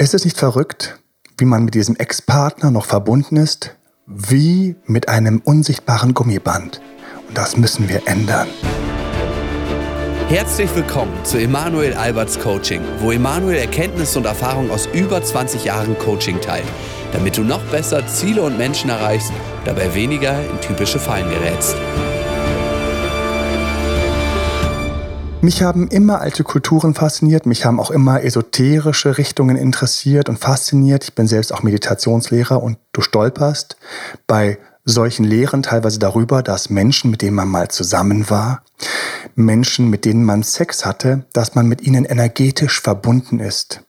Ist es nicht verrückt, wie man mit diesem Ex-Partner noch verbunden ist? Wie mit einem unsichtbaren Gummiband. Und das müssen wir ändern. Herzlich willkommen zu Emanuel Alberts Coaching, wo Emanuel Erkenntnisse und Erfahrung aus über 20 Jahren Coaching teilt, damit du noch besser Ziele und Menschen erreichst, dabei weniger in typische Fallen gerätst. Mich haben immer alte Kulturen fasziniert, mich haben auch immer esoterische Richtungen interessiert und fasziniert. Ich bin selbst auch Meditationslehrer und du stolperst bei solchen Lehren teilweise darüber, dass Menschen, mit denen man mal zusammen war, Menschen, mit denen man Sex hatte, dass man mit ihnen energetisch verbunden ist.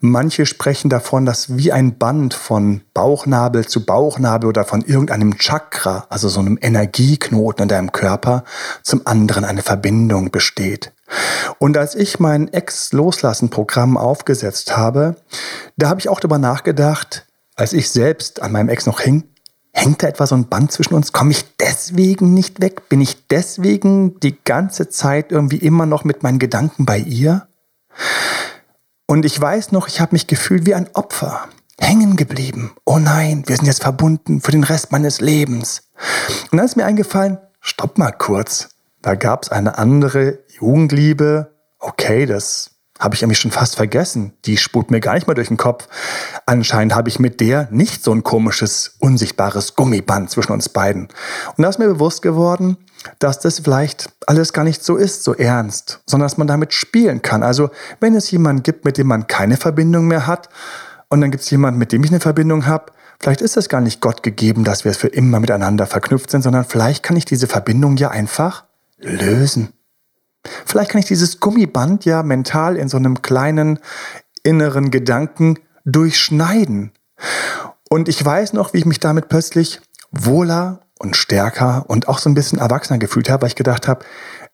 Manche sprechen davon, dass wie ein Band von Bauchnabel zu Bauchnabel oder von irgendeinem Chakra, also so einem Energieknoten in deinem Körper, zum anderen eine Verbindung besteht. Und als ich mein Ex-Loslassen-Programm aufgesetzt habe, da habe ich auch darüber nachgedacht, als ich selbst an meinem Ex noch hing, Hängt da etwa so ein Band zwischen uns? Komme ich deswegen nicht weg? Bin ich deswegen die ganze Zeit irgendwie immer noch mit meinen Gedanken bei ihr? Und ich weiß noch, ich habe mich gefühlt wie ein Opfer, hängen geblieben. Oh nein, wir sind jetzt verbunden für den Rest meines Lebens. Und dann ist mir eingefallen, stopp mal kurz. Da gab es eine andere Jugendliebe. Okay, das habe ich irgendwie schon fast vergessen. Die spult mir gar nicht mehr durch den Kopf. Anscheinend habe ich mit der nicht so ein komisches, unsichtbares Gummiband zwischen uns beiden. Und da ist mir bewusst geworden, dass das vielleicht alles gar nicht so ist, so ernst, sondern dass man damit spielen kann. Also wenn es jemanden gibt, mit dem man keine Verbindung mehr hat, und dann gibt es jemanden, mit dem ich eine Verbindung habe, vielleicht ist es gar nicht Gott gegeben, dass wir für immer miteinander verknüpft sind, sondern vielleicht kann ich diese Verbindung ja einfach lösen. Vielleicht kann ich dieses Gummiband ja mental in so einem kleinen inneren Gedanken durchschneiden. Und ich weiß noch, wie ich mich damit plötzlich wohler und stärker und auch so ein bisschen erwachsener gefühlt habe, weil ich gedacht habe,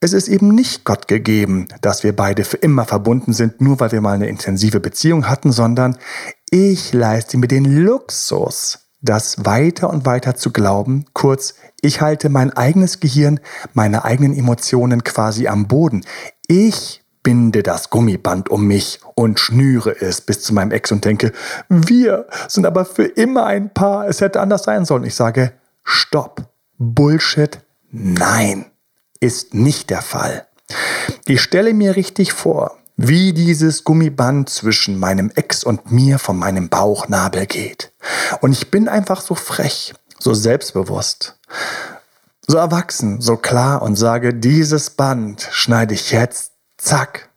es ist eben nicht Gott gegeben, dass wir beide für immer verbunden sind, nur weil wir mal eine intensive Beziehung hatten, sondern ich leiste mir den Luxus, das weiter und weiter zu glauben. Kurz, ich halte mein eigenes Gehirn, meine eigenen Emotionen quasi am Boden. Ich binde das Gummiband um mich und schnüre es bis zu meinem Ex und denke, wir sind aber für immer ein Paar, es hätte anders sein sollen. Ich sage, stopp, Bullshit, nein, ist nicht der Fall. Ich stelle mir richtig vor, wie dieses Gummiband zwischen meinem Ex und mir von meinem Bauchnabel geht. Und ich bin einfach so frech, so selbstbewusst, so erwachsen, so klar und sage, dieses Band schneide ich jetzt, zack,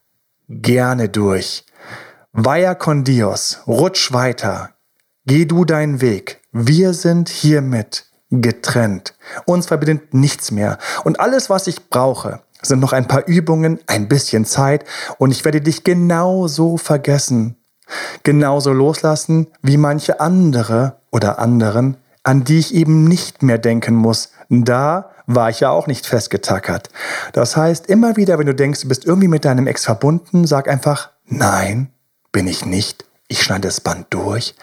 gerne durch. Vaya con Dios, rutsch weiter, geh du deinen Weg. Wir sind hiermit getrennt. Uns verbindet nichts mehr. Und alles, was ich brauche, sind noch ein paar Übungen, ein bisschen Zeit und ich werde dich genauso vergessen, genauso loslassen wie manche andere oder anderen, an die ich eben nicht mehr denken muss. Da war ich ja auch nicht festgetackert. Das heißt, immer wieder, wenn du denkst, du bist irgendwie mit deinem Ex verbunden, sag einfach, nein, bin ich nicht ich schneide das Band durch,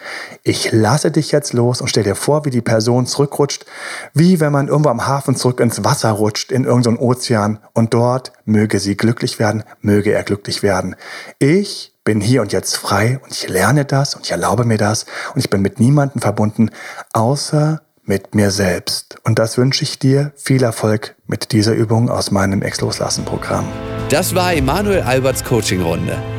ich lasse dich jetzt los und stell dir vor, wie die Person zurückrutscht, wie wenn man irgendwo am Hafen zurück ins Wasser rutscht, in irgendeinen Ozean und dort möge sie glücklich werden, möge er glücklich werden. Ich bin hier und jetzt frei und ich lerne das und ich erlaube mir das und ich bin mit niemandem verbunden, außer mit mir selbst. Und das wünsche ich dir viel Erfolg mit dieser Übung aus meinem Ex-Loslassen-Programm. Das war Emanuel Alberts Coaching-Runde.